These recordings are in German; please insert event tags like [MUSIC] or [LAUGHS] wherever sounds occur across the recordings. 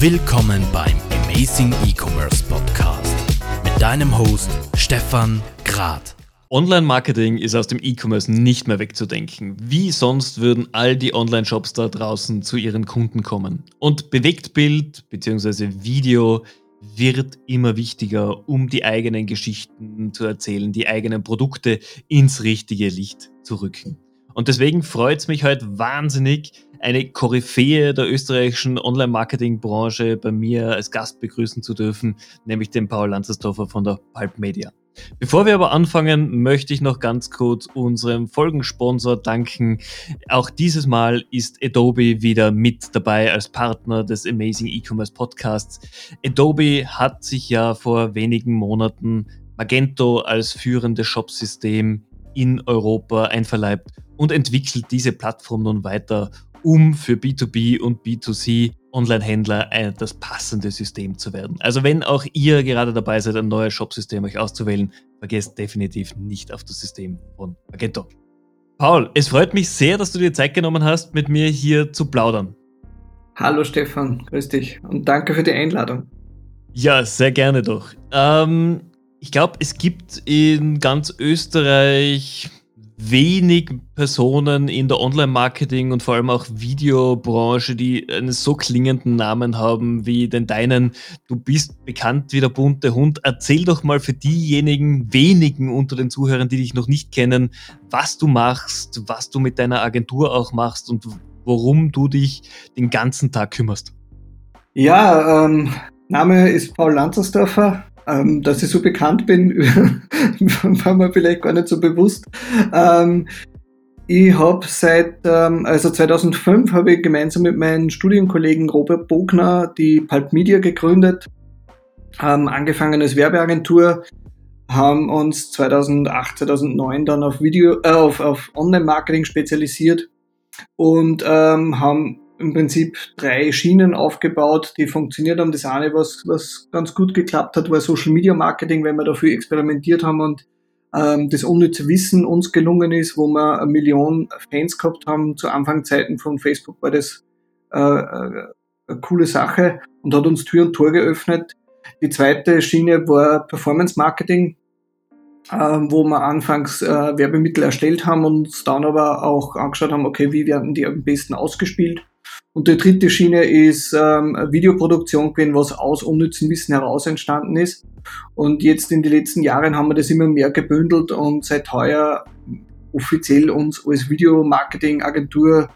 Willkommen beim Amazing E-Commerce Podcast mit deinem Host Stefan Grad. Online-Marketing ist aus dem E-Commerce nicht mehr wegzudenken. Wie sonst würden all die Online-Shops da draußen zu ihren Kunden kommen? Und Bewegtbild bzw. Video wird immer wichtiger, um die eigenen Geschichten zu erzählen, die eigenen Produkte ins richtige Licht zu rücken. Und deswegen freut es mich heute wahnsinnig, eine Koryphäe der österreichischen Online-Marketing-Branche bei mir als Gast begrüßen zu dürfen, nämlich den Paul Lanzersdorfer von der Pulp Media. Bevor wir aber anfangen, möchte ich noch ganz kurz unserem Folgensponsor danken. Auch dieses Mal ist Adobe wieder mit dabei als Partner des Amazing E-Commerce Podcasts. Adobe hat sich ja vor wenigen Monaten Magento als führendes Shopsystem in Europa einverleibt und entwickelt diese Plattform nun weiter, um für B2B und B2C Online-Händler das passende System zu werden. Also wenn auch ihr gerade dabei seid, ein neues Shopsystem euch auszuwählen, vergesst definitiv nicht auf das System von Magento. Paul, es freut mich sehr, dass du dir Zeit genommen hast, mit mir hier zu plaudern. Hallo Stefan, grüß dich und danke für die Einladung. Ja, sehr gerne doch. Ähm, ich glaube, es gibt in ganz Österreich wenig Personen in der Online-Marketing und vor allem auch Videobranche, die einen so klingenden Namen haben wie den deinen. Du bist bekannt wie der bunte Hund. Erzähl doch mal für diejenigen wenigen unter den Zuhörern, die dich noch nicht kennen, was du machst, was du mit deiner Agentur auch machst und worum du dich den ganzen Tag kümmerst. Ja, ähm, Name ist Paul Lanzersdorfer. Ähm, dass ich so bekannt bin, [LAUGHS] war mir vielleicht gar nicht so bewusst. Ähm, ich habe seit, ähm, also 2005 habe ich gemeinsam mit meinem Studienkollegen Robert Bogner die Pulp Media gegründet, haben angefangen als Werbeagentur, haben uns 2008, 2009 dann auf Video, äh, auf, auf Online-Marketing spezialisiert und ähm, haben im Prinzip drei Schienen aufgebaut, die funktioniert haben. Das eine, was, was ganz gut geklappt hat, war Social Media Marketing, weil wir dafür experimentiert haben und ähm, das unnütze Wissen uns gelungen ist, wo wir eine Million Fans gehabt haben. Zu Anfangzeiten von Facebook war das äh, äh, eine coole Sache und hat uns Tür und Tor geöffnet. Die zweite Schiene war Performance Marketing, äh, wo wir anfangs äh, Werbemittel erstellt haben und uns dann aber auch angeschaut haben, okay, wie werden die am besten ausgespielt und die dritte Schiene ist ähm, Videoproduktion gewesen, was aus unnützem Wissen heraus entstanden ist. Und jetzt in den letzten Jahren haben wir das immer mehr gebündelt und seit heuer offiziell uns als Videomarketing-Agentur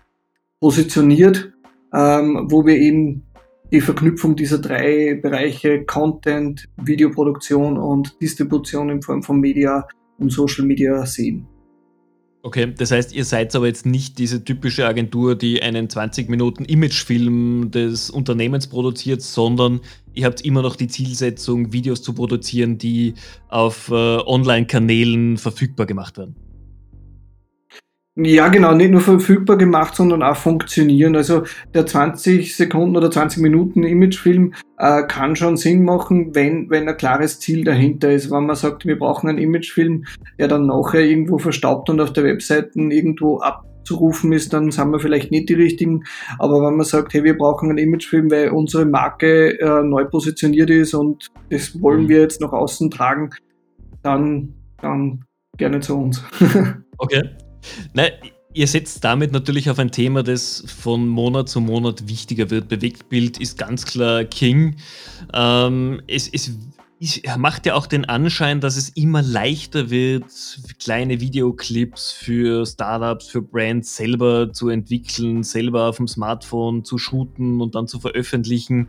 positioniert, ähm, wo wir eben die Verknüpfung dieser drei Bereiche Content, Videoproduktion und Distribution in Form von Media und Social Media sehen. Okay, das heißt, ihr seid aber jetzt nicht diese typische Agentur, die einen 20 Minuten Imagefilm des Unternehmens produziert, sondern ihr habt immer noch die Zielsetzung, Videos zu produzieren, die auf äh, Online-Kanälen verfügbar gemacht werden. Ja, genau, nicht nur verfügbar gemacht, sondern auch funktionieren. Also der 20 Sekunden oder 20 Minuten Imagefilm äh, kann schon Sinn machen, wenn, wenn ein klares Ziel dahinter ist. Wenn man sagt, wir brauchen einen Imagefilm, der dann nachher irgendwo verstaubt und auf der Webseite irgendwo abzurufen ist, dann sind wir vielleicht nicht die richtigen. Aber wenn man sagt, hey, wir brauchen einen Imagefilm, weil unsere Marke äh, neu positioniert ist und das wollen wir jetzt nach außen tragen, dann, dann gerne zu uns. [LAUGHS] okay. Nein, ihr setzt damit natürlich auf ein Thema, das von Monat zu Monat wichtiger wird. Bewegtbild ist ganz klar King. Ähm, es, es macht ja auch den Anschein, dass es immer leichter wird, kleine Videoclips für Startups, für Brands selber zu entwickeln, selber auf dem Smartphone zu shooten und dann zu veröffentlichen.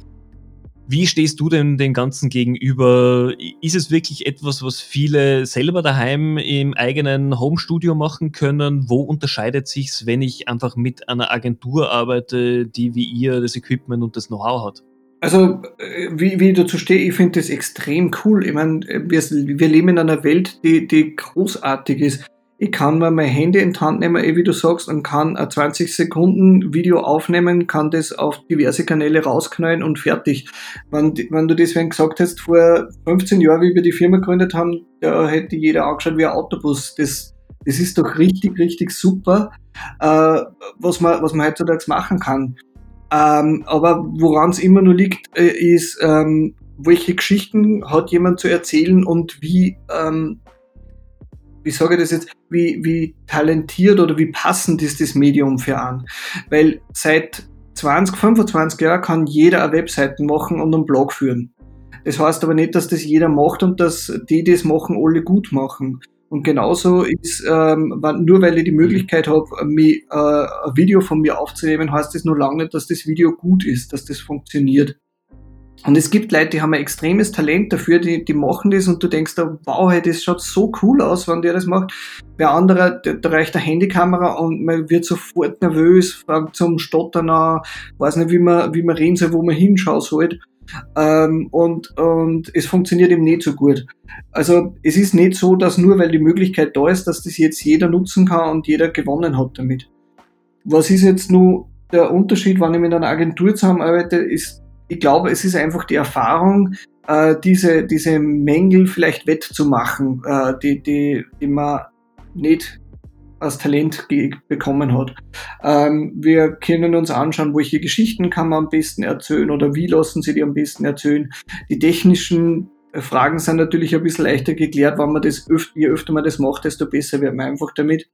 Wie stehst du denn dem Ganzen gegenüber? Ist es wirklich etwas, was viele selber daheim im eigenen Homestudio machen können? Wo unterscheidet sich's, wenn ich einfach mit einer Agentur arbeite, die wie ihr das Equipment und das Know-how hat? Also, äh, wie, wie ich dazu stehe, ich finde das extrem cool. Ich meine, wir, wir leben in einer Welt, die, die großartig ist. Ich kann mir mein Handy in die Hand nehmen, eh wie du sagst, und kann ein 20 Sekunden Video aufnehmen, kann das auf diverse Kanäle rausknallen und fertig. Wenn, wenn du deswegen gesagt hast, vor 15 Jahren, wie wir die Firma gegründet haben, da hätte jeder angeschaut wie ein Autobus. Das, das ist doch richtig, richtig super, äh, was, man, was man heutzutage machen kann. Ähm, aber woran es immer nur liegt, äh, ist, ähm, welche Geschichten hat jemand zu erzählen und wie, ähm, wie sage ich das jetzt, wie, wie talentiert oder wie passend ist das Medium für einen. Weil seit 20, 25 Jahren kann jeder eine Webseite machen und einen Blog führen. Das heißt aber nicht, dass das jeder macht und dass die, die es machen, alle gut machen. Und genauso ist, ähm, nur weil ich die Möglichkeit habe, äh, ein Video von mir aufzunehmen, heißt das nur lange nicht, dass das Video gut ist, dass das funktioniert. Und es gibt Leute, die haben ein extremes Talent dafür, die, die machen das und du denkst da, wow, hey, das schaut so cool aus, wenn der das macht. Bei anderer, da reicht eine Handykamera und man wird sofort nervös, zum Stottern an, weiß nicht, wie man, wie man reden soll, wo man hinschauen soll. Ähm, und, und es funktioniert eben nicht so gut. Also es ist nicht so, dass nur weil die Möglichkeit da ist, dass das jetzt jeder nutzen kann und jeder gewonnen hat damit. Was ist jetzt nur der Unterschied, wenn ich mit einer Agentur zusammenarbeite, ist ich glaube, es ist einfach die Erfahrung, äh, diese, diese Mängel vielleicht wettzumachen, äh, die, die, die man nicht als Talent bekommen hat. Ähm, wir können uns anschauen, welche Geschichten kann man am besten erzählen oder wie lassen sie die am besten erzählen. Die technischen Fragen sind natürlich ein bisschen leichter geklärt, wenn man das öf je öfter man das macht, desto besser wird man einfach damit.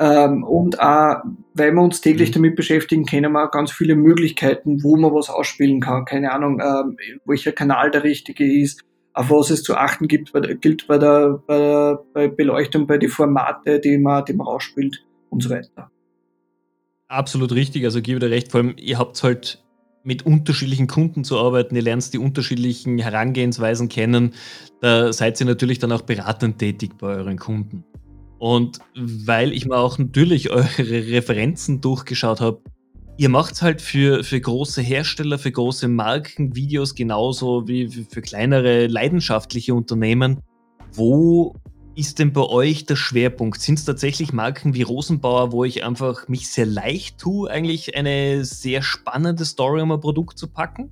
Ähm, und auch, weil wir uns täglich mhm. damit beschäftigen, kennen wir auch ganz viele Möglichkeiten, wo man was ausspielen kann. Keine Ahnung, ähm, welcher Kanal der richtige ist, auf was es zu achten gibt, bei, gilt bei der, bei der bei Beleuchtung, bei den Formate, die man, die man ausspielt und so weiter. Absolut richtig, also gebe dir recht, vor allem ihr habt halt mit unterschiedlichen Kunden zu arbeiten, ihr lernt die unterschiedlichen Herangehensweisen kennen, da seid ihr natürlich dann auch beratend tätig bei euren Kunden. Und weil ich mir auch natürlich eure Referenzen durchgeschaut habe, ihr macht halt für, für große Hersteller, für große Marken Videos genauso wie für kleinere leidenschaftliche Unternehmen. Wo ist denn bei euch der Schwerpunkt? Sind es tatsächlich Marken wie Rosenbauer, wo ich einfach mich sehr leicht tue, eigentlich eine sehr spannende Story um ein Produkt zu packen?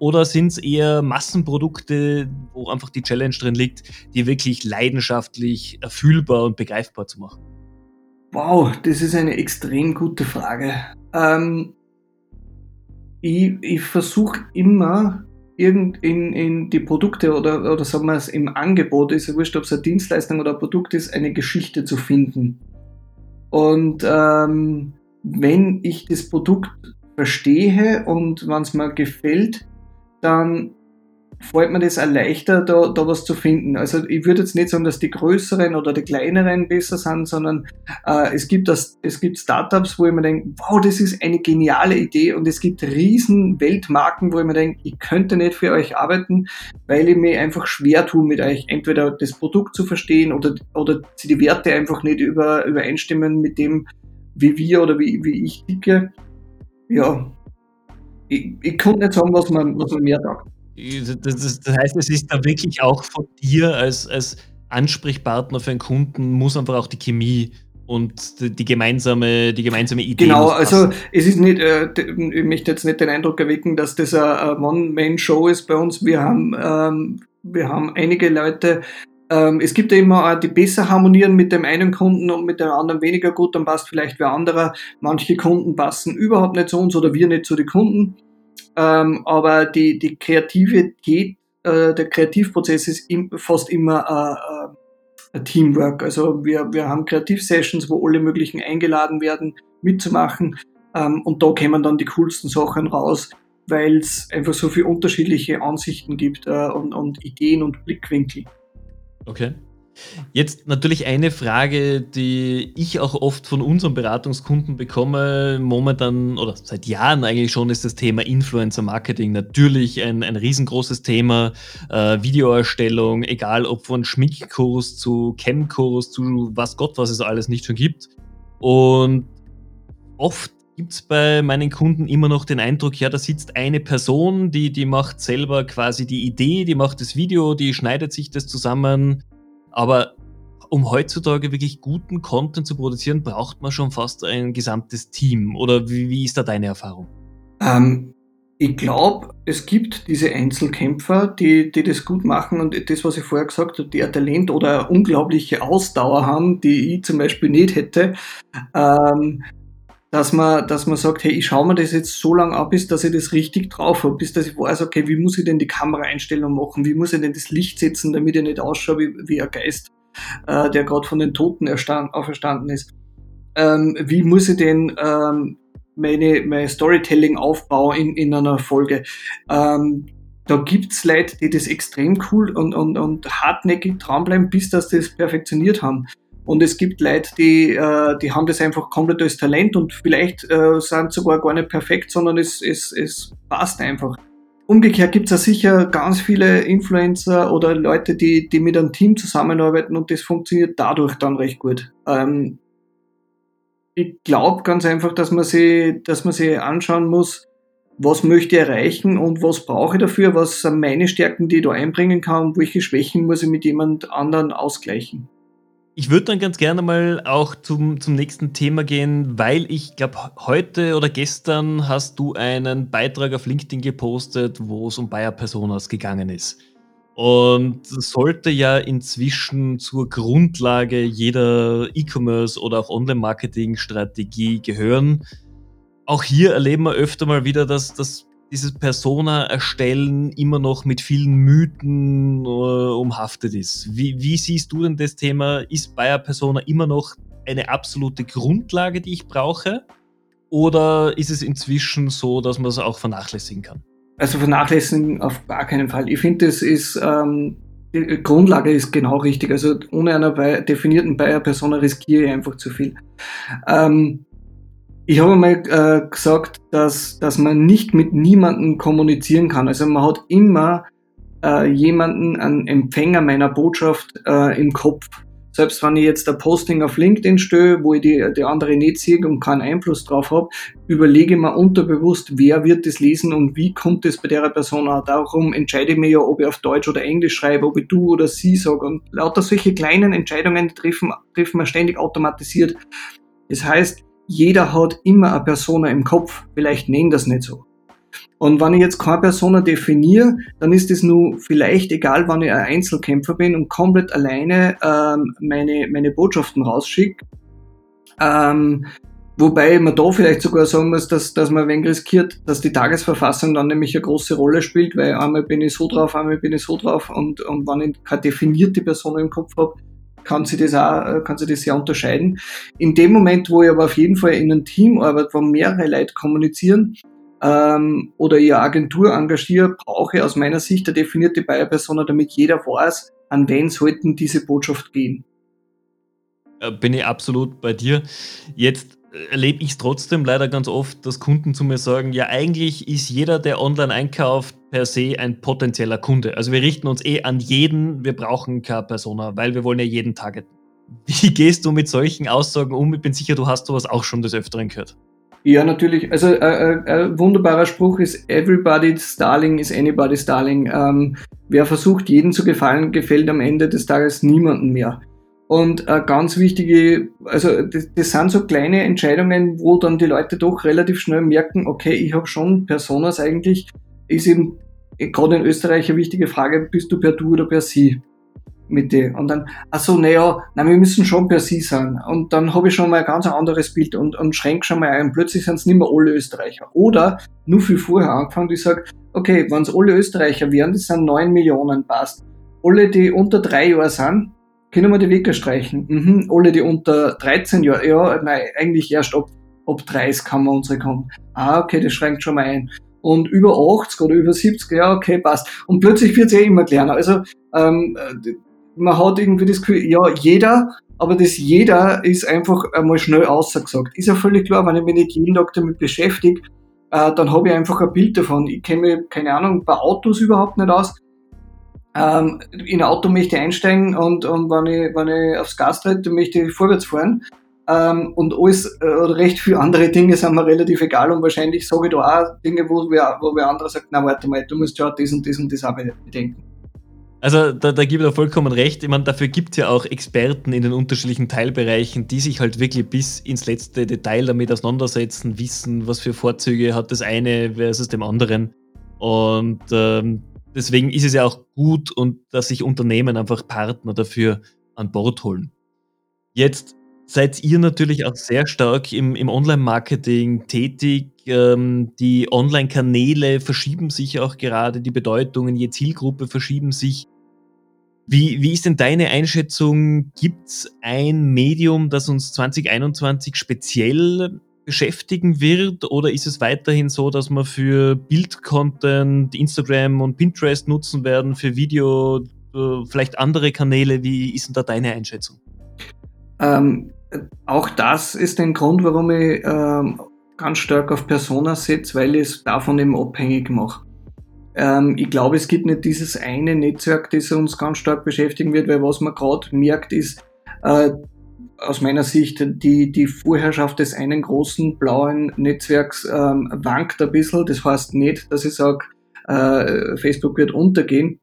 Oder sind es eher Massenprodukte, wo einfach die Challenge drin liegt, die wirklich leidenschaftlich erfühlbar und begreifbar zu machen? Wow, das ist eine extrem gute Frage. Ähm, ich ich versuche immer irgend in, in die Produkte oder, oder sagen wir es im Angebot, ist ja wurscht, ob es eine Dienstleistung oder ein Produkt ist, eine Geschichte zu finden. Und ähm, wenn ich das Produkt verstehe und wenn es mir gefällt, dann fällt mir das auch leichter, da, da was zu finden. Also ich würde jetzt nicht sagen, dass die größeren oder die kleineren besser sind, sondern äh, es, gibt das, es gibt Startups, wo ich mir denke, wow, das ist eine geniale Idee und es gibt riesen Weltmarken, wo ich mir denke, ich könnte nicht für euch arbeiten, weil ich mir einfach schwer tue, mit euch entweder das Produkt zu verstehen oder, oder die Werte einfach nicht über, übereinstimmen mit dem, wie wir oder wie, wie ich ticke. Ja, ich, ich kann nicht sagen, was man, was man mehr sagt. Das, das, heißt, es ist da wirklich auch von dir als, als Ansprechpartner für einen Kunden, muss einfach auch die Chemie und die, die gemeinsame, die gemeinsame Idee. Genau, also es ist nicht, äh, ich möchte jetzt nicht den Eindruck erwecken, dass das eine One-Man-Show ist bei uns. Wir haben, ähm, wir haben einige Leute, ähm, es gibt ja immer auch die besser harmonieren mit dem einen Kunden und mit dem anderen weniger gut, dann passt vielleicht wer anderer. Manche Kunden passen überhaupt nicht zu uns oder wir nicht zu den Kunden. Ähm, aber die, die Kreativität, äh, der Kreativprozess ist im, fast immer äh, äh, ein Teamwork. Also wir, wir haben Kreativsessions, wo alle möglichen eingeladen werden, mitzumachen. Ähm, und da kämen dann die coolsten Sachen raus, weil es einfach so viele unterschiedliche Ansichten gibt äh, und, und Ideen und Blickwinkel. Okay. Jetzt natürlich eine Frage, die ich auch oft von unseren Beratungskunden bekomme, momentan oder seit Jahren eigentlich schon, ist das Thema Influencer Marketing. Natürlich ein, ein riesengroßes Thema. Äh, Videoerstellung, egal ob von Schminkkurs zu Chemkurs zu was Gott, was es alles nicht schon gibt. Und oft gibt es bei meinen Kunden immer noch den Eindruck, ja, da sitzt eine Person, die, die macht selber quasi die Idee, die macht das Video, die schneidet sich das zusammen. Aber um heutzutage wirklich guten Content zu produzieren, braucht man schon fast ein gesamtes Team. Oder wie, wie ist da deine Erfahrung? Ähm, ich glaube, es gibt diese Einzelkämpfer, die, die das gut machen und das, was ich vorher gesagt habe, die ein Talent oder eine unglaubliche Ausdauer haben, die ich zum Beispiel nicht hätte. Ähm, dass man, dass man sagt, hey, ich schaue mir das jetzt so lange ab, bis dass ich das richtig drauf habe, bis dass ich weiß, okay, wie muss ich denn die Kameraeinstellung machen, wie muss ich denn das Licht setzen, damit ich nicht ausschaue wie, wie ein Geist, äh, der gerade von den Toten erstand, auferstanden ist. Ähm, wie muss ich denn ähm, meine, meine Storytelling aufbauen in, in einer Folge? Ähm, da gibt's Leute, die das extrem cool und, und, und hartnäckig dranbleiben, bis dass das perfektioniert haben. Und es gibt Leute, die, äh, die haben das einfach komplett als Talent und vielleicht äh, sind sogar gar nicht perfekt, sondern es, es, es passt einfach. Umgekehrt gibt es ja sicher ganz viele Influencer oder Leute, die, die mit einem Team zusammenarbeiten und das funktioniert dadurch dann recht gut. Ähm, ich glaube ganz einfach, dass man sich, dass man sich anschauen muss, was möchte ich erreichen und was brauche ich dafür, was sind meine Stärken, die ich da einbringen kann und welche Schwächen muss ich mit jemand anderen ausgleichen. Ich würde dann ganz gerne mal auch zum, zum nächsten Thema gehen, weil ich glaube, heute oder gestern hast du einen Beitrag auf LinkedIn gepostet, wo es um Bayer Personas gegangen ist. Und sollte ja inzwischen zur Grundlage jeder E-Commerce oder auch Online-Marketing-Strategie gehören. Auch hier erleben wir öfter mal wieder, dass, dass dieses Persona erstellen immer noch mit vielen Mythen äh, umhaftet ist. Wie, wie, siehst du denn das Thema? Ist Bayer Persona immer noch eine absolute Grundlage, die ich brauche? Oder ist es inzwischen so, dass man es auch vernachlässigen kann? Also vernachlässigen auf gar keinen Fall. Ich finde, das ist ähm, die Grundlage ist genau richtig. Also ohne einer definierten Bayer Persona riskiere ich einfach zu viel. Ähm, ich habe mal äh, gesagt, dass, dass man nicht mit niemandem kommunizieren kann. Also man hat immer äh, jemanden, einen Empfänger meiner Botschaft äh, im Kopf. Selbst wenn ich jetzt ein Posting auf LinkedIn störe, wo ich die, die andere nicht sehe und keinen Einfluss drauf habe, überlege ich mir unterbewusst, wer wird das lesen und wie kommt es bei der Person an. Darum entscheide ich mir ja, ob ich auf Deutsch oder Englisch schreibe, ob ich du oder sie sage. Und lauter solche kleinen Entscheidungen treffen, treffen wir ständig automatisiert. Das heißt, jeder hat immer eine Persona im Kopf. Vielleicht nennen das nicht so. Und wenn ich jetzt keine Persona definiere, dann ist es nur vielleicht egal, wenn ich ein Einzelkämpfer bin und komplett alleine ähm, meine, meine Botschaften rausschicke. Ähm, wobei man da vielleicht sogar sagen muss, dass, dass man ein wenig riskiert, dass die Tagesverfassung dann nämlich eine große Rolle spielt, weil einmal bin ich so drauf, einmal bin ich so drauf und, und wenn ich keine definierte Person im Kopf habe, kann sie das auch, äh, kann sie das sehr unterscheiden. In dem Moment, wo ich aber auf jeden Fall in einem Team arbeite, wo mehrere Leute kommunizieren, ähm, oder ich Agentur engagiere, brauche ich aus meiner Sicht eine definierte Buyer-Persona, damit jeder weiß, an wen sollten diese Botschaft gehen. Äh, bin ich absolut bei dir. Jetzt erlebe ich es trotzdem leider ganz oft, dass Kunden zu mir sagen, ja eigentlich ist jeder, der online einkauft, per se ein potenzieller Kunde. Also wir richten uns eh an jeden, wir brauchen keine Persona, weil wir wollen ja jeden targeten. [LAUGHS] Wie gehst du mit solchen Aussagen um? Ich bin sicher, du hast sowas auch schon des Öfteren gehört. Ja, natürlich. Also äh, äh, ein wunderbarer Spruch ist Everybody's Darling is anybody's Darling. Ähm, wer versucht, jeden zu gefallen, gefällt am Ende des Tages niemandem mehr. Und äh, ganz wichtige, also das, das, sind so kleine Entscheidungen, wo dann die Leute doch relativ schnell merken, okay, ich habe schon Personas eigentlich, ist eben gerade in Österreich eine wichtige Frage, bist du per Du oder per Sie? mit dir. Und dann, ach so, naja, na, wir müssen schon per Sie sein. Und dann habe ich schon mal ein ganz anderes Bild und, und schränke schon mal ein. Plötzlich sind es nicht mehr alle Österreicher. Oder nur viel vorher angefangen, ich sage, okay, wenn es alle Österreicher wären, das sind neun Millionen, passt. Alle, die unter drei Jahre sind, können wir die Wecker streichen. Mhm. Alle, die unter 13 Jahre, ja, nein, eigentlich erst ab, ab 30 kann man unsere kommen. Ah, okay, das schränkt schon mal ein. Und über 80 oder über 70, ja, okay, passt. Und plötzlich wird es ja immer kleiner. Also, ähm, man hat irgendwie das Gefühl, ja, jeder, aber das jeder ist einfach einmal schnell ausgesagt. Ist ja völlig klar, wenn ich mich nicht jeden Tag damit beschäftige, äh, dann habe ich einfach ein Bild davon. Ich kenne mir, keine Ahnung, bei Autos überhaupt nicht aus ähm, in ein Auto möchte ich einsteigen und, und wenn, ich, wenn ich aufs Gas trete, möchte ich vorwärts fahren. Ähm, und alles äh, oder recht viele andere Dinge sind mir relativ egal und wahrscheinlich sage ich da auch Dinge, wo wer, wo wer andere sagt, na warte mal, du musst ja das und das und das auch bedenken. Also da, da gebe ich dir vollkommen recht. Ich meine, dafür gibt es ja auch Experten in den unterschiedlichen Teilbereichen, die sich halt wirklich bis ins letzte Detail damit auseinandersetzen, wissen, was für Vorzüge hat das eine versus dem anderen. Und ähm, deswegen ist es ja auch gut und dass sich Unternehmen einfach Partner dafür an Bord holen. Jetzt seid ihr natürlich auch sehr stark im, im Online-Marketing tätig. Ähm, die Online-Kanäle verschieben sich auch gerade, die Bedeutungen je Zielgruppe verschieben sich. Wie, wie ist denn deine Einschätzung? Gibt es ein Medium, das uns 2021 speziell beschäftigen wird? Oder ist es weiterhin so, dass wir für Bild-Content Instagram und Pinterest nutzen werden, für Video äh, vielleicht andere Kanäle? Wie ist denn da deine Einschätzung? Ähm, auch das ist ein Grund, warum ich ähm, ganz stark auf Persona setze, weil ich es davon eben abhängig mache. Ähm, ich glaube, es gibt nicht dieses eine Netzwerk, das uns ganz stark beschäftigen wird, weil was man gerade merkt, ist äh, aus meiner Sicht die, die Vorherrschaft des einen großen blauen Netzwerks ähm, wankt ein bisschen. Das heißt nicht, dass ich sage, äh, Facebook wird untergehen,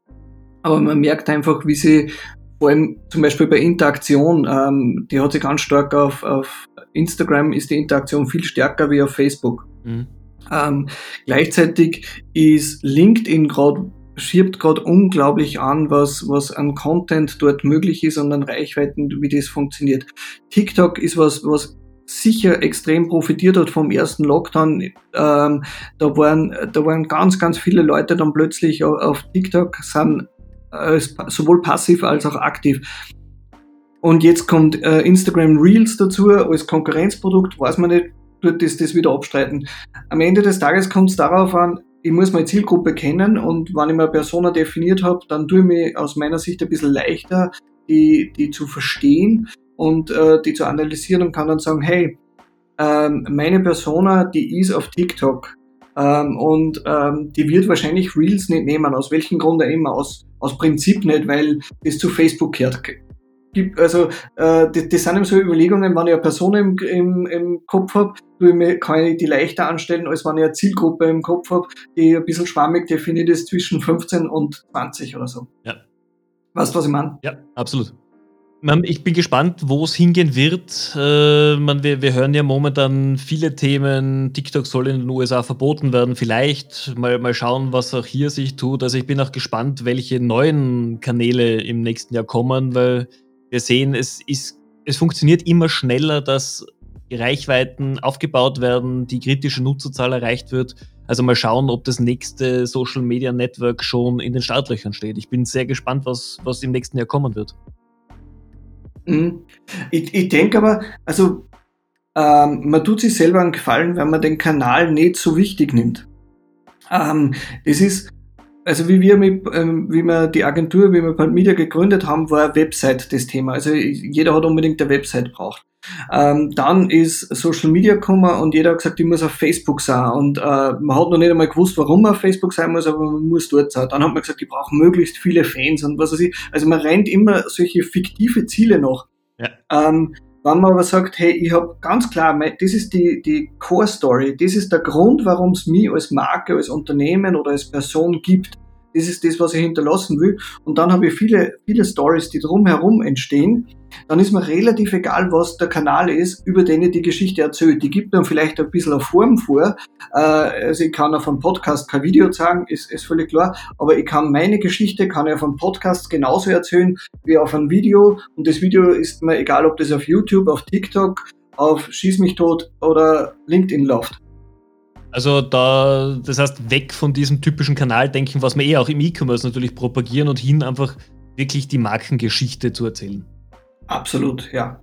aber man merkt einfach, wie sie vor allem zum Beispiel bei Interaktion, ähm, die hat sich ganz stark auf, auf Instagram ist die Interaktion viel stärker wie auf Facebook. Mhm. Ähm, gleichzeitig ist LinkedIn gerade schiebt gerade unglaublich an, was, was an Content dort möglich ist und an Reichweiten, wie das funktioniert. TikTok ist was, was sicher extrem profitiert hat vom ersten Lockdown. Ähm, da waren, da waren ganz, ganz viele Leute dann plötzlich auf, auf TikTok, sind äh, sowohl passiv als auch aktiv. Und jetzt kommt äh, Instagram Reels dazu als Konkurrenzprodukt, weiß man nicht, tut das, das wieder abstreiten. Am Ende des Tages kommt es darauf an, ich muss meine Zielgruppe kennen und wenn ich mir Persona definiert habe, dann tue ich mir aus meiner Sicht ein bisschen leichter, die, die zu verstehen und äh, die zu analysieren und kann dann sagen, hey, ähm, meine Persona, die ist auf TikTok ähm, und ähm, die wird wahrscheinlich Reels nicht nehmen, aus welchem Grund auch immer, aus, aus Prinzip nicht, weil das zu Facebook gehört. Also äh, das, das sind eben so Überlegungen, wenn ich eine Person im, im, im Kopf habe, kann ich die leichter anstellen, als wenn ich eine Zielgruppe im Kopf habe, die ein bisschen schwammig definiert ist zwischen 15 und 20 oder so. Ja. Weißt du, was ich meine? Ja, absolut. Ich bin gespannt, wo es hingehen wird. Äh, man, wir, wir, hören ja momentan viele Themen. TikTok soll in den USA verboten werden. Vielleicht mal, mal schauen, was auch hier sich tut. Also ich bin auch gespannt, welche neuen Kanäle im nächsten Jahr kommen, weil wir sehen, es, ist, es funktioniert immer schneller, dass Reichweiten aufgebaut werden, die kritische Nutzerzahl erreicht wird. Also mal schauen, ob das nächste Social Media Network schon in den Startlöchern steht. Ich bin sehr gespannt, was, was im nächsten Jahr kommen wird. Mhm. Ich, ich denke aber, also ähm, man tut sich selber einen Gefallen, wenn man den Kanal nicht so wichtig nimmt. Ähm, das ist, also wie wir mit, ähm, wie wir die Agentur, wie wir Palt Media gegründet haben, war Website das Thema. Also jeder hat unbedingt eine Website braucht. Ähm, dann ist Social Media gekommen und jeder hat gesagt, ich muss auf Facebook sein. Und äh, man hat noch nicht einmal gewusst, warum man auf Facebook sein muss, aber man muss dort sein. Dann hat man gesagt, ich brauche möglichst viele Fans und was weiß ich. Also man rennt immer solche fiktive Ziele noch. Ja. Ähm, wenn man aber sagt, hey, ich habe ganz klar, das ist die, die Core Story, das ist der Grund, warum es mich als Marke, als Unternehmen oder als Person gibt. Das ist das, was ich hinterlassen will. Und dann habe ich viele, viele Stories, die drumherum entstehen. Dann ist mir relativ egal, was der Kanal ist, über den ich die Geschichte erzähle. Die gibt dann vielleicht ein bisschen eine Form vor. Äh, also ich kann auf einem Podcast kein Video sagen, ist, ist völlig klar. Aber ich kann meine Geschichte, kann ich auf einem Podcast genauso erzählen wie auf einem Video. Und das Video ist mir egal, ob das auf YouTube, auf TikTok, auf Schieß mich tot oder LinkedIn läuft. Also da, das heißt, weg von diesem typischen Kanaldenken, was wir eh auch im E-Commerce natürlich propagieren und hin einfach wirklich die Markengeschichte zu erzählen. Absolut, ja.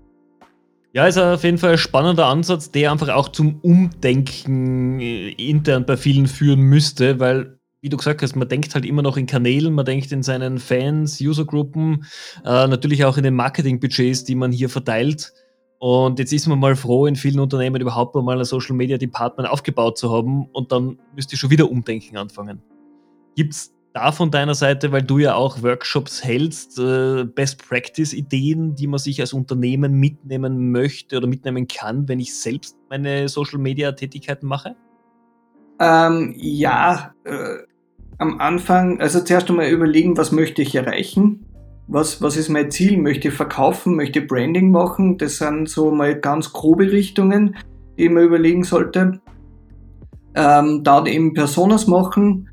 Ja, ist auf jeden Fall ein spannender Ansatz, der einfach auch zum Umdenken äh, intern bei vielen führen müsste, weil, wie du gesagt hast, man denkt halt immer noch in Kanälen, man denkt in seinen Fans, Usergruppen, äh, natürlich auch in den Marketingbudgets, die man hier verteilt. Und jetzt ist man mal froh, in vielen Unternehmen überhaupt mal ein Social Media Department aufgebaut zu haben und dann müsst ihr schon wieder umdenken anfangen. Gibt es da von deiner Seite, weil du ja auch Workshops hältst, äh, Best Practice Ideen, die man sich als Unternehmen mitnehmen möchte oder mitnehmen kann, wenn ich selbst meine Social Media Tätigkeiten mache? Ähm, ja, äh, am Anfang, also zuerst einmal überlegen, was möchte ich erreichen was, was ist mein Ziel? Möchte ich verkaufen? Möchte ich Branding machen? Das sind so mal ganz grobe Richtungen, die man überlegen sollte. Ähm, dann eben Personas machen,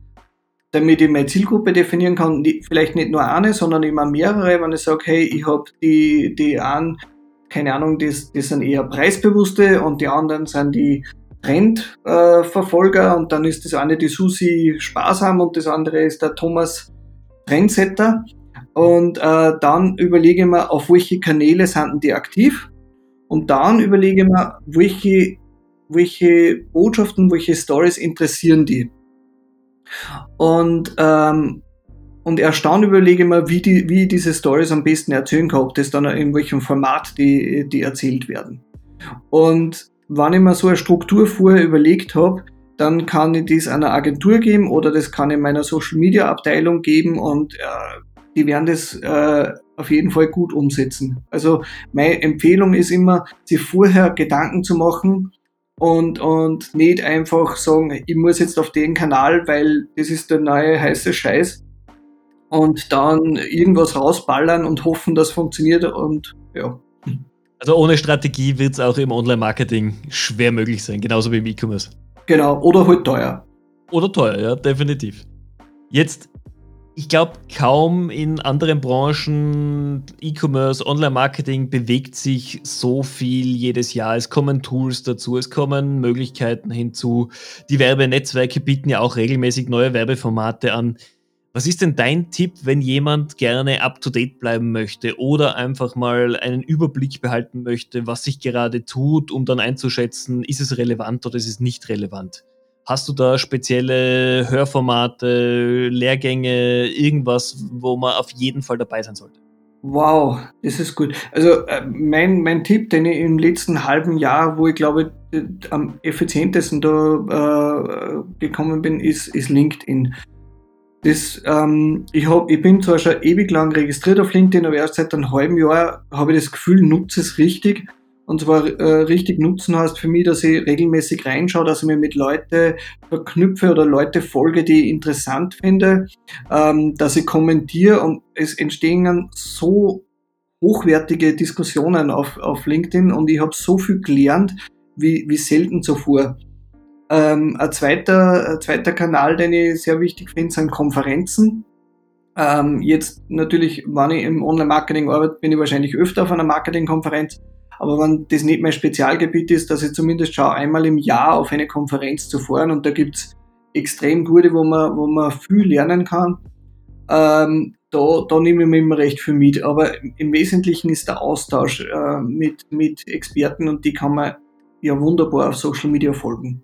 damit ich meine Zielgruppe definieren kann. Vielleicht nicht nur eine, sondern immer mehrere. Wenn ich sage, hey, ich habe die, die einen keine Ahnung, das, das sind eher Preisbewusste und die anderen sind die Trendverfolger und dann ist das eine die Susi Sparsam und das andere ist der Thomas Trendsetter. Und äh, dann überlege ich mir, auf welche Kanäle sind die aktiv und dann überlege ich mir, welche, welche Botschaften, welche Stories interessieren die. Und ähm, und erst dann überlege ich mir, wie, die, wie diese Stories am besten erzählen kann, ob das dann in welchem Format die, die erzählt werden. Und wenn ich mir so eine Struktur vorher überlegt habe, dann kann ich das einer Agentur geben oder das kann ich meiner Social Media Abteilung geben und äh, die werden das äh, auf jeden Fall gut umsetzen. Also meine Empfehlung ist immer, sich vorher Gedanken zu machen und, und nicht einfach sagen, ich muss jetzt auf den Kanal, weil das ist der neue heiße Scheiß und dann irgendwas rausballern und hoffen, dass funktioniert und ja. Also ohne Strategie wird es auch im Online-Marketing schwer möglich sein, genauso wie im E-Commerce. Genau, oder halt teuer. Oder teuer, ja, definitiv. Jetzt, ich glaube, kaum in anderen Branchen, E-Commerce, Online-Marketing bewegt sich so viel jedes Jahr. Es kommen Tools dazu, es kommen Möglichkeiten hinzu. Die Werbenetzwerke bieten ja auch regelmäßig neue Werbeformate an. Was ist denn dein Tipp, wenn jemand gerne up-to-date bleiben möchte oder einfach mal einen Überblick behalten möchte, was sich gerade tut, um dann einzuschätzen, ist es relevant oder ist es nicht relevant? Hast du da spezielle Hörformate, Lehrgänge, irgendwas, wo man auf jeden Fall dabei sein sollte? Wow, das ist gut. Also äh, mein, mein Tipp, den ich im letzten halben Jahr, wo ich glaube am effizientesten da äh, gekommen bin, ist, ist LinkedIn. Das, ähm, ich, hab, ich bin zwar schon ewig lang registriert auf LinkedIn, aber erst seit einem halben Jahr habe ich das Gefühl, nutze es richtig. Und zwar äh, richtig nutzen heißt für mich, dass ich regelmäßig reinschaue, dass ich mich mit Leuten verknüpfe oder Leute folge, die ich interessant finde, ähm, dass ich kommentiere und es entstehen dann so hochwertige Diskussionen auf, auf LinkedIn und ich habe so viel gelernt wie, wie selten zuvor. Ähm, ein, zweiter, ein zweiter Kanal, den ich sehr wichtig finde, sind Konferenzen. Ähm, jetzt natürlich, wenn ich im Online-Marketing arbeite, bin ich wahrscheinlich öfter auf einer Marketing-Konferenz. Aber wenn das nicht mein Spezialgebiet ist, dass ich zumindest schaue, einmal im Jahr auf eine Konferenz zu fahren und da gibt's extrem gute, wo man, wo man viel lernen kann. Ähm, da, da nehme ich mir immer recht viel mit. Aber im Wesentlichen ist der Austausch äh, mit, mit Experten und die kann man ja wunderbar auf Social Media folgen.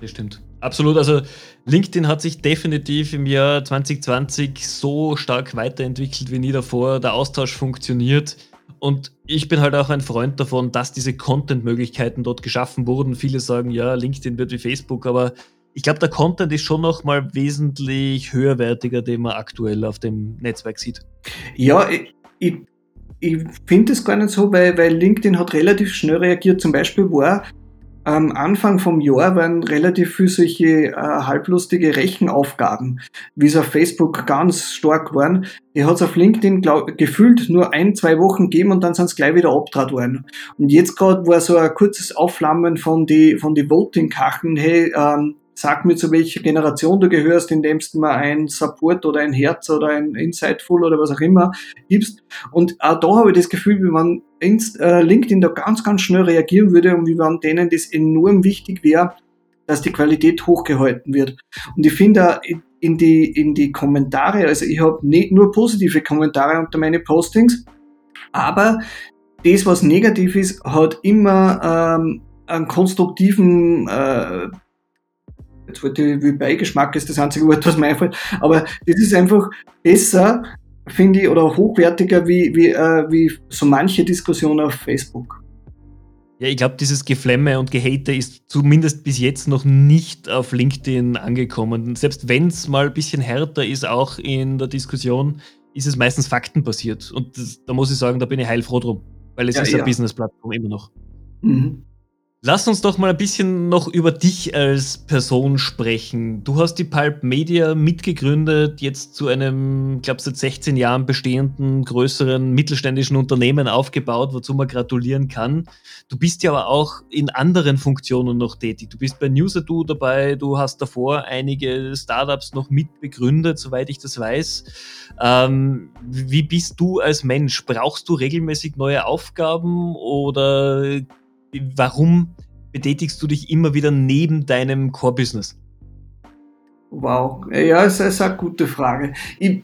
Das stimmt. Absolut. Also LinkedIn hat sich definitiv im Jahr 2020 so stark weiterentwickelt wie nie davor. Der Austausch funktioniert. Und ich bin halt auch ein Freund davon, dass diese Content-Möglichkeiten dort geschaffen wurden. Viele sagen, ja, LinkedIn wird wie Facebook, aber ich glaube, der Content ist schon noch mal wesentlich höherwertiger, den man aktuell auf dem Netzwerk sieht. Ja, ich, ich, ich finde es gar nicht so, weil, weil LinkedIn hat relativ schnell reagiert. Zum Beispiel war am Anfang vom Jahr waren relativ viele solche äh, halblustige Rechenaufgaben, wie es auf Facebook ganz stark waren. Die hat es auf LinkedIn glaub, gefühlt nur ein, zwei Wochen gegeben und dann sind es gleich wieder abtrat worden. Und jetzt gerade war so ein kurzes Aufflammen von die, von die Voting-Kachen, hey, ähm, sag mir, zu welcher Generation du gehörst, indem du mal ein Support oder ein Herz oder ein Insightful oder was auch immer gibst. Und auch da habe ich das Gefühl, wie man Inst äh, LinkedIn da ganz, ganz schnell reagieren würde und wie man denen das enorm wichtig wäre, dass die Qualität hochgehalten wird. Und ich finde in die, in die Kommentare, also ich habe nicht nur positive Kommentare unter meine Postings, aber das, was negativ ist, hat immer ähm, einen konstruktiven äh, jetzt wollte ich, wie Beigeschmack ist das einzige Wort, was mir einfällt, aber das ist einfach besser, finde ich, oder hochwertiger wie, wie, äh, wie so manche Diskussion auf Facebook. Ja, ich glaube, dieses Geflemme und Gehate ist zumindest bis jetzt noch nicht auf LinkedIn angekommen. Selbst wenn es mal ein bisschen härter ist, auch in der Diskussion, ist es meistens faktenbasiert. Und das, da muss ich sagen, da bin ich heilfroh drum, weil es ja, ist ja. eine Business-Plattform immer noch. Mhm. Lass uns doch mal ein bisschen noch über dich als Person sprechen. Du hast die Pulp Media mitgegründet, jetzt zu einem, glaube seit 16 Jahren bestehenden größeren mittelständischen Unternehmen aufgebaut, wozu man gratulieren kann. Du bist ja aber auch in anderen Funktionen noch tätig. Du bist bei Newsado dabei, du hast davor einige Startups noch mitbegründet, soweit ich das weiß. Ähm, wie bist du als Mensch? Brauchst du regelmäßig neue Aufgaben oder warum betätigst du dich immer wieder neben deinem Core-Business? Wow, ja, es ist eine gute Frage. Ich,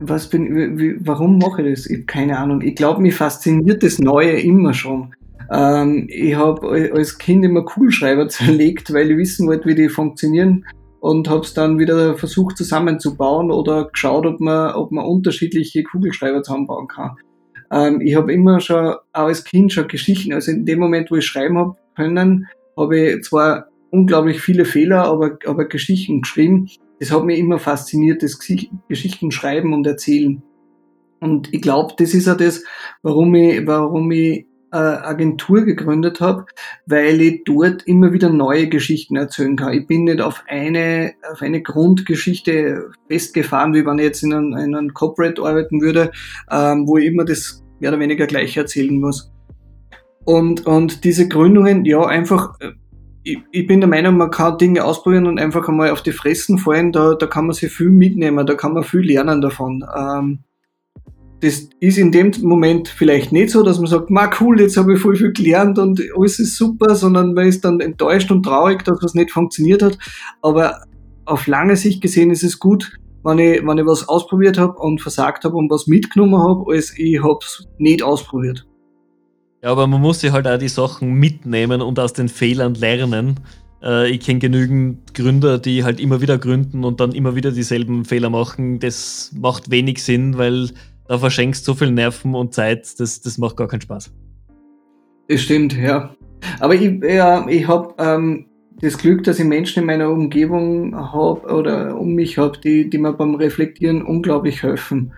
was bin, warum mache ich das? Ich habe keine Ahnung. Ich glaube, mich fasziniert das Neue immer schon. Ähm, ich habe als Kind immer Kugelschreiber [LAUGHS] zerlegt, weil ich wissen wollte, wie die funktionieren und habe es dann wieder versucht zusammenzubauen oder geschaut, ob man, ob man unterschiedliche Kugelschreiber zusammenbauen kann. Ähm, ich habe immer schon, auch als Kind schon Geschichten, also in dem Moment, wo ich schreiben habe können, habe ich zwar unglaublich viele Fehler, aber, aber Geschichten geschrieben. Das hat mich immer fasziniert, das Geschichten schreiben und erzählen. Und ich glaube, das ist auch das, warum ich, warum ich Agentur gegründet habe, weil ich dort immer wieder neue Geschichten erzählen kann. Ich bin nicht auf eine, auf eine Grundgeschichte festgefahren, wie wenn ich jetzt in einem, in einem Corporate arbeiten würde, ähm, wo ich immer das mehr oder weniger gleich erzählen muss. Und, und diese Gründungen, ja, einfach, äh, ich, ich bin der Meinung, man kann Dinge ausprobieren und einfach einmal auf die Fressen fallen, da, da kann man sich viel mitnehmen, da kann man viel lernen davon. Ähm, das ist in dem Moment vielleicht nicht so, dass man sagt, ma cool, jetzt habe ich voll viel gelernt und alles ist super, sondern man ist dann enttäuscht und traurig, dass was nicht funktioniert hat. Aber auf lange Sicht gesehen ist es gut, wenn ich, wenn ich was ausprobiert habe und versagt habe und was mitgenommen habe, als ich habe es nicht ausprobiert. Ja, aber man muss sich halt auch die Sachen mitnehmen und aus den Fehlern lernen. Äh, ich kenne genügend Gründer, die halt immer wieder gründen und dann immer wieder dieselben Fehler machen. Das macht wenig Sinn, weil da verschenkst so viel Nerven und Zeit, das, das macht gar keinen Spaß. Das stimmt, ja. Aber ich, ja, ich habe ähm, das Glück, dass ich Menschen in meiner Umgebung habe oder um mich habe, die, die mir beim Reflektieren unglaublich helfen.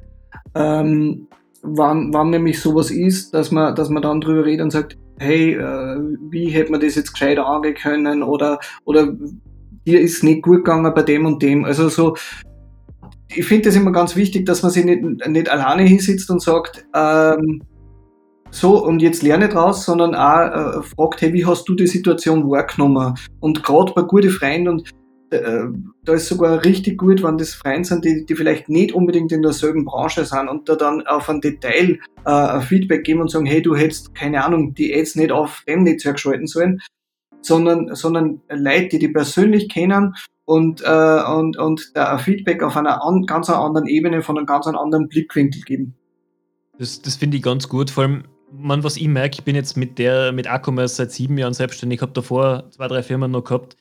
Ähm, wann, wann nämlich sowas ist, dass man, dass man dann drüber redet und sagt, hey, äh, wie hätte man das jetzt gescheit angehen können oder, oder dir ist nicht gut gegangen bei dem und dem. Also so, ich finde das immer ganz wichtig, dass man sich nicht, nicht alleine hinsitzt und sagt, ähm, so und jetzt lerne draus, sondern auch äh, fragt, hey, wie hast du die Situation wahrgenommen? Und gerade bei guten Freunden und äh, da ist sogar richtig gut, wenn das Freunde sind, die, die vielleicht nicht unbedingt in derselben Branche sind und da dann auf ein Detail äh, ein Feedback geben und sagen, hey, du hättest, keine Ahnung, die Ads nicht auf dem Netzwerk schalten sollen, sondern, sondern Leute, die die persönlich kennen und, äh, und, und da Feedback auf einer an, ganz anderen Ebene von einem ganz anderen Blickwinkel geben. Das, das finde ich ganz gut. Vor allem, man, was ich merke, ich bin jetzt mit der mit Acommerce seit sieben Jahren selbstständig, habe davor zwei, drei Firmen noch gehabt.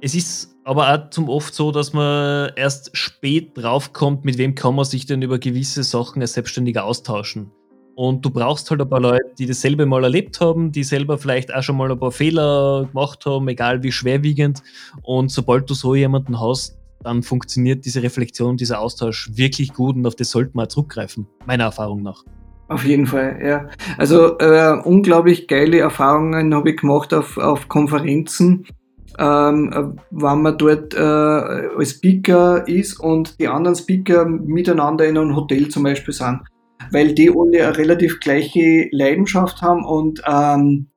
Es ist aber auch zum oft so, dass man erst spät draufkommt, mit wem kann man sich denn über gewisse Sachen als Selbstständiger austauschen. Und du brauchst halt ein paar Leute, die dasselbe mal erlebt haben, die selber vielleicht auch schon mal ein paar Fehler gemacht haben, egal wie schwerwiegend. Und sobald du so jemanden hast, dann funktioniert diese Reflexion, dieser Austausch wirklich gut und auf das sollte man zurückgreifen, meiner Erfahrung nach. Auf jeden Fall, ja. Also äh, unglaublich geile Erfahrungen habe ich gemacht auf, auf Konferenzen, ähm, wenn man dort äh, als Speaker ist und die anderen Speaker miteinander in einem Hotel zum Beispiel sind weil die alle eine relativ gleiche Leidenschaft haben und ähm,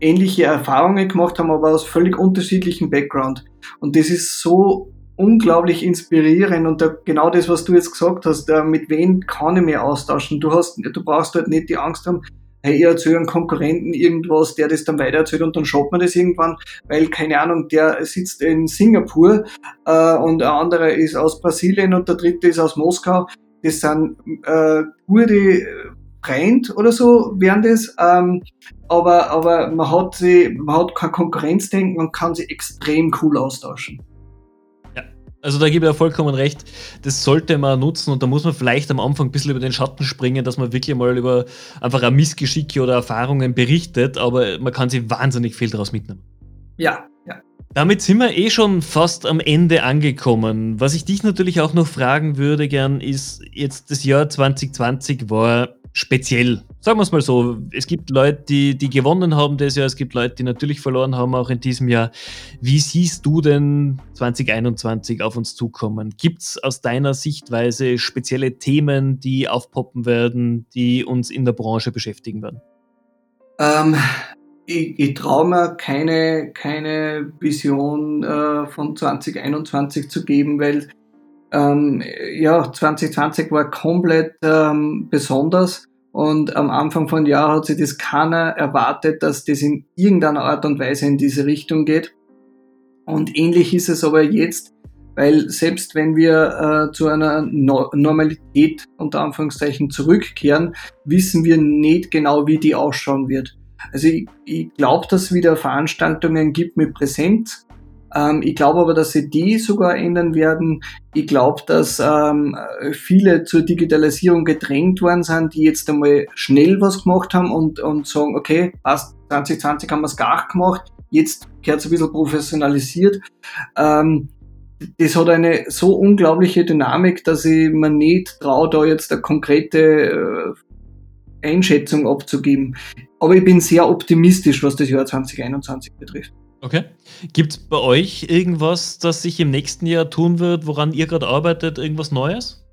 ähnliche Erfahrungen gemacht haben, aber aus völlig unterschiedlichen Background. Und das ist so unglaublich inspirierend und da, genau das, was du jetzt gesagt hast, äh, mit wem kann ich mich austauschen? Du hast, du brauchst halt nicht die Angst haben, hey, ich erzähle einem Konkurrenten irgendwas, der das dann weitererzählt und dann schaut man das irgendwann, weil, keine Ahnung, der sitzt in Singapur äh, und der andere ist aus Brasilien und der dritte ist aus Moskau das sind äh, gute Freund oder so wären das, ähm, aber, aber man hat sie, man hat kein Konkurrenzdenken und kann sie extrem cool austauschen. Ja, also da gebe ich ja vollkommen recht. Das sollte man nutzen und da muss man vielleicht am Anfang ein bisschen über den Schatten springen, dass man wirklich mal über einfach ein Missgeschicke oder Erfahrungen berichtet, aber man kann sich wahnsinnig viel daraus mitnehmen. Ja, ja. Damit sind wir eh schon fast am Ende angekommen. Was ich dich natürlich auch noch fragen würde gern ist, jetzt das Jahr 2020 war speziell. Sagen wir es mal so. Es gibt Leute, die, die gewonnen haben das Jahr, es gibt Leute, die natürlich verloren haben, auch in diesem Jahr. Wie siehst du denn 2021 auf uns zukommen? Gibt es aus deiner Sichtweise spezielle Themen, die aufpoppen werden, die uns in der Branche beschäftigen werden? Ähm, ich, ich traue mir keine, keine Vision äh, von 2021 zu geben, weil ähm, ja, 2020 war komplett ähm, besonders und am Anfang von Jahr hat sich das keiner erwartet, dass das in irgendeiner Art und Weise in diese Richtung geht. Und ähnlich ist es aber jetzt, weil selbst wenn wir äh, zu einer no Normalität unter Anführungszeichen zurückkehren, wissen wir nicht genau, wie die ausschauen wird. Also ich, ich glaube, dass es wieder Veranstaltungen gibt mit Präsenz. Ähm, ich glaube aber, dass sie die sogar ändern werden. Ich glaube, dass ähm, viele zur Digitalisierung gedrängt worden sind, die jetzt einmal schnell was gemacht haben und, und sagen, okay, passt, 2020 haben wir es gar gemacht, jetzt gehört es ein bisschen professionalisiert. Ähm, das hat eine so unglaubliche Dynamik, dass ich mir nicht traue, da jetzt eine konkrete äh, Einschätzung abzugeben. Aber ich bin sehr optimistisch, was das Jahr 2021 betrifft. Okay. Gibt es bei euch irgendwas, das sich im nächsten Jahr tun wird, woran ihr gerade arbeitet, irgendwas Neues?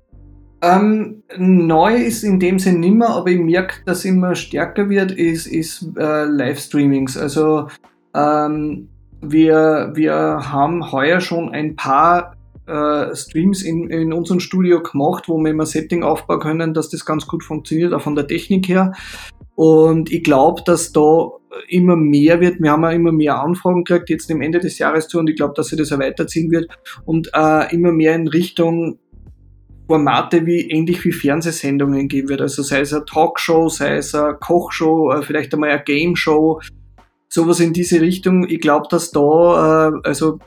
Ähm, neu ist in dem Sinn nimmer, aber ich merke, dass immer stärker wird, ist, ist äh, Livestreamings. Also ähm, wir, wir haben heuer schon ein paar äh, Streams in, in unserem Studio gemacht, wo wir immer Setting aufbauen können, dass das ganz gut funktioniert, auch von der Technik her. Und ich glaube, dass da immer mehr wird. Wir haben ja immer mehr Anfragen gekriegt, jetzt im Ende des Jahres zu, und ich glaube, dass sich das auch weiterziehen wird und äh, immer mehr in Richtung Formate wie ähnlich wie Fernsehsendungen gehen wird. Also sei es eine Talkshow, sei es eine Kochshow, äh, vielleicht einmal eine Game Show, sowas in diese Richtung. Ich glaube, dass da, äh, also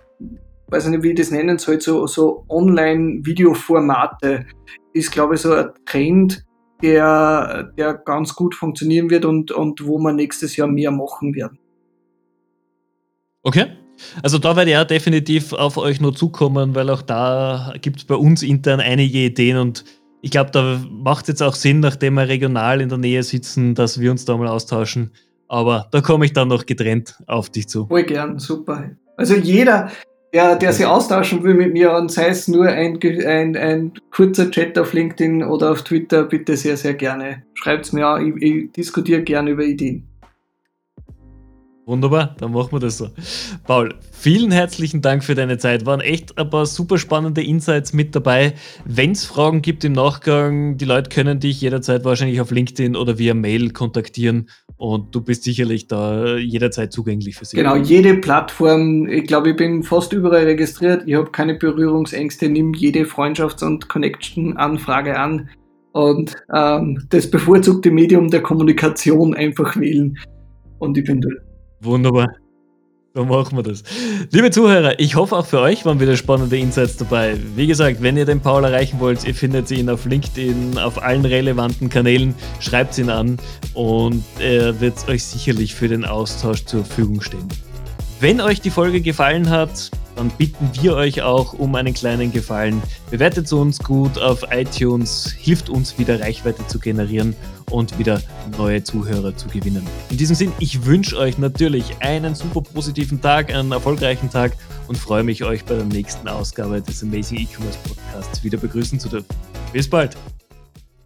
weiß nicht, wie ich das nennen soll, so, so Online-Videoformate ist, glaube ich, so ein Trend, der, der ganz gut funktionieren wird und, und wo wir nächstes Jahr mehr machen werden. Okay. Also da werde ich ja definitiv auf euch nur zukommen, weil auch da gibt es bei uns intern einige Ideen und ich glaube, da macht es jetzt auch Sinn, nachdem wir regional in der Nähe sitzen, dass wir uns da mal austauschen. Aber da komme ich dann noch getrennt auf dich zu. Voll gern, super. Also jeder, der, der sich austauschen will mit mir und sei es nur ein, ein, ein kurzer Chat auf LinkedIn oder auf Twitter, bitte sehr, sehr gerne. Schreibt es mir auch, ich, ich diskutiere gerne über Ideen. Wunderbar, dann machen wir das so. Paul, vielen herzlichen Dank für deine Zeit. Waren echt ein paar super spannende Insights mit dabei. Wenn es Fragen gibt im Nachgang, die Leute können dich jederzeit wahrscheinlich auf LinkedIn oder via Mail kontaktieren und du bist sicherlich da jederzeit zugänglich für sie. Genau, jede Plattform, ich glaube, ich bin fast überall registriert. Ich habe keine Berührungsängste, nimm jede Freundschafts- und Connection-Anfrage an und ähm, das bevorzugte Medium der Kommunikation einfach wählen. Und ich bin durch. Wunderbar. So machen wir das. Liebe Zuhörer, ich hoffe auch für euch waren wieder spannende Insights dabei. Wie gesagt, wenn ihr den Paul erreichen wollt, ihr findet ihn auf LinkedIn, auf allen relevanten Kanälen, schreibt ihn an und er wird euch sicherlich für den Austausch zur Verfügung stehen. Wenn euch die Folge gefallen hat, dann bitten wir euch auch um einen kleinen Gefallen. Bewertet uns gut auf iTunes, hilft uns wieder Reichweite zu generieren und wieder neue Zuhörer zu gewinnen. In diesem Sinn, ich wünsche euch natürlich einen super positiven Tag, einen erfolgreichen Tag und freue mich, euch bei der nächsten Ausgabe des Amazing E-Commerce Podcasts wieder begrüßen zu dürfen. Bis bald!